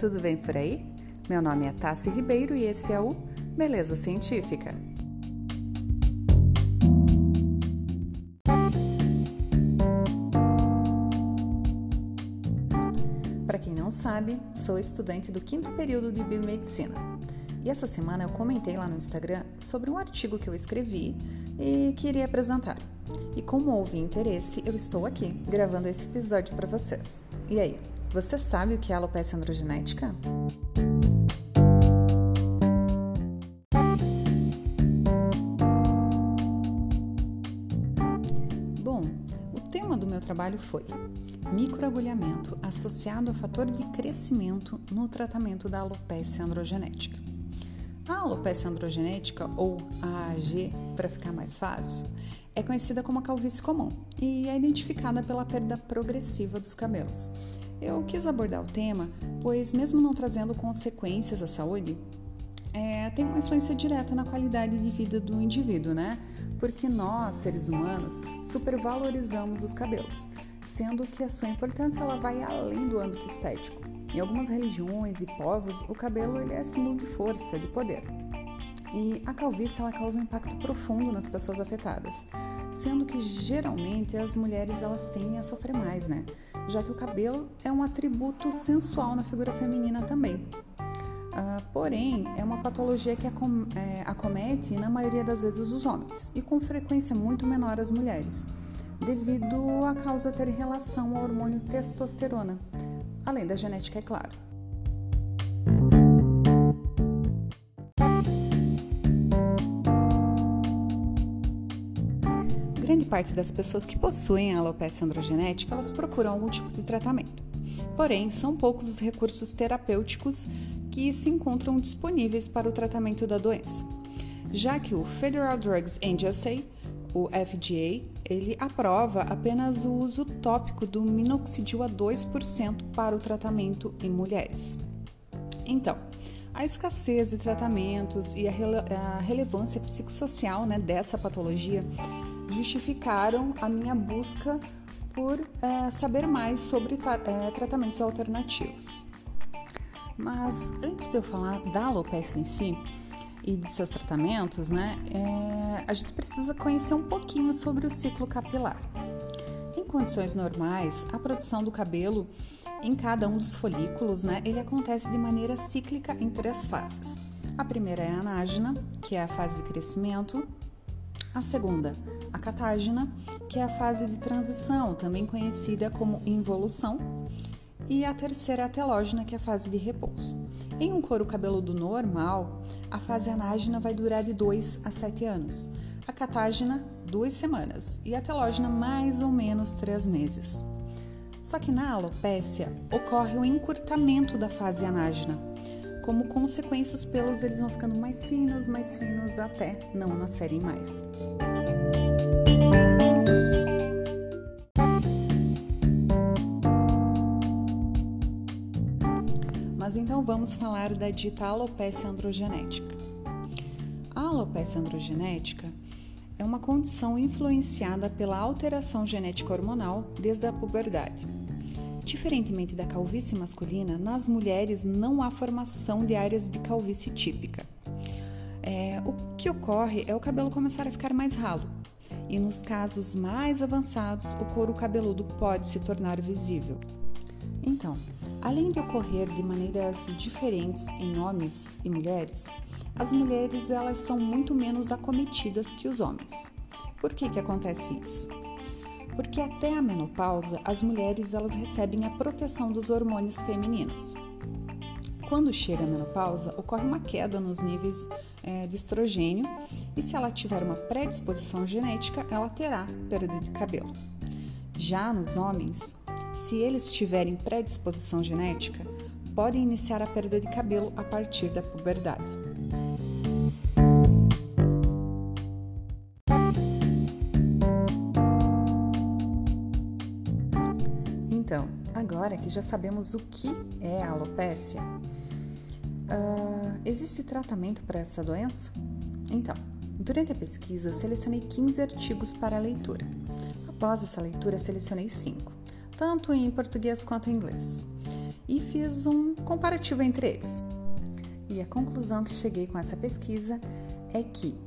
tudo bem por aí? Meu nome é Tassi Ribeiro e esse é o Beleza Científica. Para quem não sabe, sou estudante do quinto período de biomedicina. E essa semana eu comentei lá no Instagram sobre um artigo que eu escrevi e queria apresentar. E como houve interesse, eu estou aqui gravando esse episódio para vocês. E aí, você sabe o que é alopecia androgenética? Bom, o tema do meu trabalho foi microagulhamento associado a fator de crescimento no tratamento da alopecia androgenética. A alopecia androgenética, ou AAG, para ficar mais fácil, é conhecida como a calvície comum e é identificada pela perda progressiva dos cabelos. Eu quis abordar o tema, pois, mesmo não trazendo consequências à saúde, é, tem uma influência direta na qualidade de vida do indivíduo, né? Porque nós, seres humanos, supervalorizamos os cabelos, sendo que a sua importância ela vai além do âmbito estético. Em algumas religiões e povos, o cabelo ele é símbolo de força, de poder. E a calvície ela causa um impacto profundo nas pessoas afetadas, sendo que geralmente as mulheres elas tendem a sofrer mais, né? Já que o cabelo é um atributo sensual na figura feminina também. Uh, porém, é uma patologia que acom é, acomete na maioria das vezes os homens e com frequência muito menor as mulheres, devido à causa ter relação ao hormônio testosterona, além da genética, é claro. Parte das pessoas que possuem alopecia androgenética, elas procuram algum tipo de tratamento. Porém, são poucos os recursos terapêuticos que se encontram disponíveis para o tratamento da doença. Já que o Federal Drugs Agency, o FDA, ele aprova apenas o uso tópico do minoxidil a 2% para o tratamento em mulheres. Então, a escassez de tratamentos e a, rele a relevância psicossocial né, dessa patologia justificaram a minha busca por é, saber mais sobre é, tratamentos alternativos. Mas antes de eu falar da alopecia em si e de seus tratamentos, né, é, a gente precisa conhecer um pouquinho sobre o ciclo capilar. Em condições normais, a produção do cabelo em cada um dos folículos, né, ele acontece de maneira cíclica em três fases. A primeira é a anágena, que é a fase de crescimento. A segunda, a catágena, que é a fase de transição, também conhecida como involução, e a terceira a telógena, que é a fase de repouso. Em um couro cabeludo normal, a fase anágena vai durar de 2 a 7 anos, a catágena, duas semanas, e a telógena, mais ou menos 3 meses. Só que na alopécia ocorre o encurtamento da fase anágena. Como consequência, os pelos eles vão ficando mais finos, mais finos até não nascerem mais. Mas então vamos falar da dita alopecia androgenética. A alopecia androgenética é uma condição influenciada pela alteração genética hormonal desde a puberdade. Diferentemente da calvície masculina, nas mulheres não há formação de áreas de calvície típica. É, o que ocorre é o cabelo começar a ficar mais ralo, e nos casos mais avançados, o couro cabeludo pode se tornar visível. Então, além de ocorrer de maneiras diferentes em homens e mulheres, as mulheres elas são muito menos acometidas que os homens. Por que, que acontece isso? Porque até a menopausa, as mulheres elas recebem a proteção dos hormônios femininos. Quando chega a menopausa, ocorre uma queda nos níveis é, de estrogênio e, se ela tiver uma predisposição genética, ela terá perda de cabelo. Já nos homens, se eles tiverem predisposição genética, podem iniciar a perda de cabelo a partir da puberdade. Então, agora que já sabemos o que é a alopécia, Uh, existe tratamento para essa doença? Então, durante a pesquisa, eu selecionei 15 artigos para leitura. Após essa leitura, selecionei 5, tanto em português quanto em inglês. e fiz um comparativo entre eles. E a conclusão que cheguei com essa pesquisa é que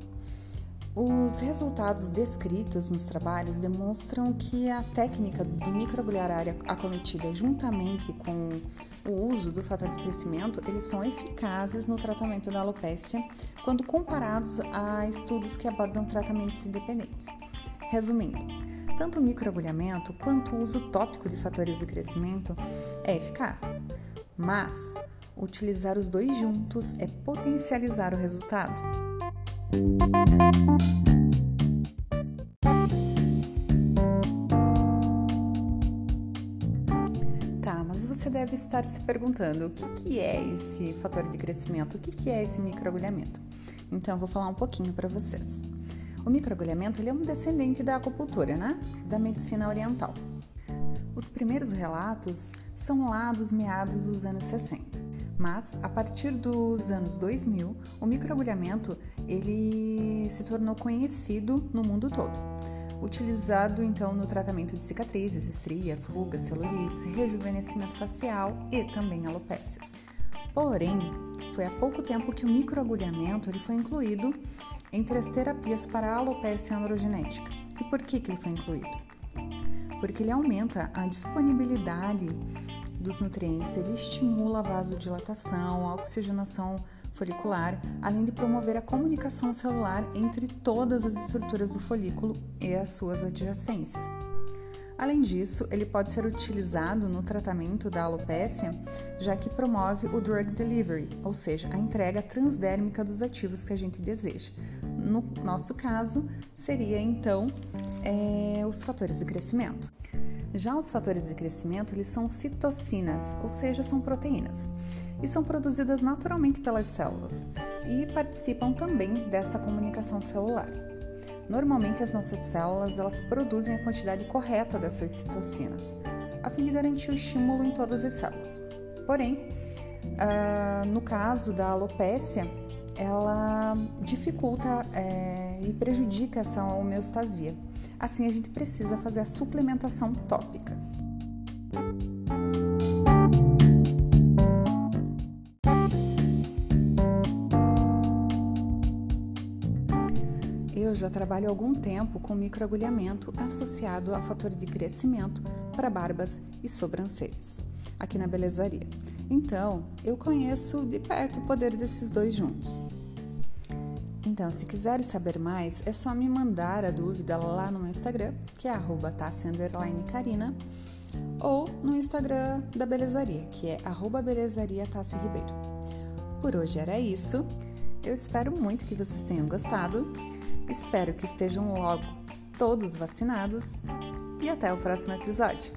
os resultados descritos nos trabalhos demonstram que a técnica do microagulhar área acometida, juntamente com o uso do fator de crescimento, eles são eficazes no tratamento da alopecia quando comparados a estudos que abordam tratamentos independentes. Resumindo, tanto o microagulhamento quanto o uso tópico de fatores de crescimento é eficaz, mas utilizar os dois juntos é potencializar o resultado. Tá, mas você deve estar se perguntando o que, que é esse fator de crescimento, o que, que é esse microagulhamento. Então, eu vou falar um pouquinho para vocês. O microagulhamento ele é um descendente da acupuntura, né? Da medicina oriental. Os primeiros relatos são lá dos meados dos anos 60. Mas a partir dos anos 2000, o microagulhamento ele se tornou conhecido no mundo todo. Utilizado então no tratamento de cicatrizes, estrias, rugas, celulites, rejuvenescimento facial e também alopécias. Porém, foi há pouco tempo que o microagulhamento ele foi incluído entre as terapias para a alopecia androgenética. E por que, que ele foi incluído? Porque ele aumenta a disponibilidade dos nutrientes, ele estimula a vasodilatação, a oxigenação folicular, além de promover a comunicação celular entre todas as estruturas do folículo e as suas adjacências. Além disso, ele pode ser utilizado no tratamento da alopecia, já que promove o drug delivery, ou seja, a entrega transdérmica dos ativos que a gente deseja. No nosso caso, seria então é, os fatores de crescimento. Já os fatores de crescimento, eles são citocinas, ou seja, são proteínas, e são produzidas naturalmente pelas células e participam também dessa comunicação celular. Normalmente as nossas células elas produzem a quantidade correta dessas citocinas, a fim de garantir o estímulo em todas as células. Porém, uh, no caso da alopécia, ela dificulta é, e prejudica essa homeostasia Assim, a gente precisa fazer a suplementação tópica. Eu já trabalho há algum tempo com microagulhamento associado a fator de crescimento para barbas e sobrancelhas, aqui na Belezaria. Então, eu conheço de perto o poder desses dois juntos. Então, se quiserem saber mais, é só me mandar a dúvida lá no meu Instagram, que é @tassi_carina, ou no Instagram da Belezaria, que é @belezariatassi_ribeiro. Por hoje era isso. Eu espero muito que vocês tenham gostado. Espero que estejam logo todos vacinados e até o próximo episódio.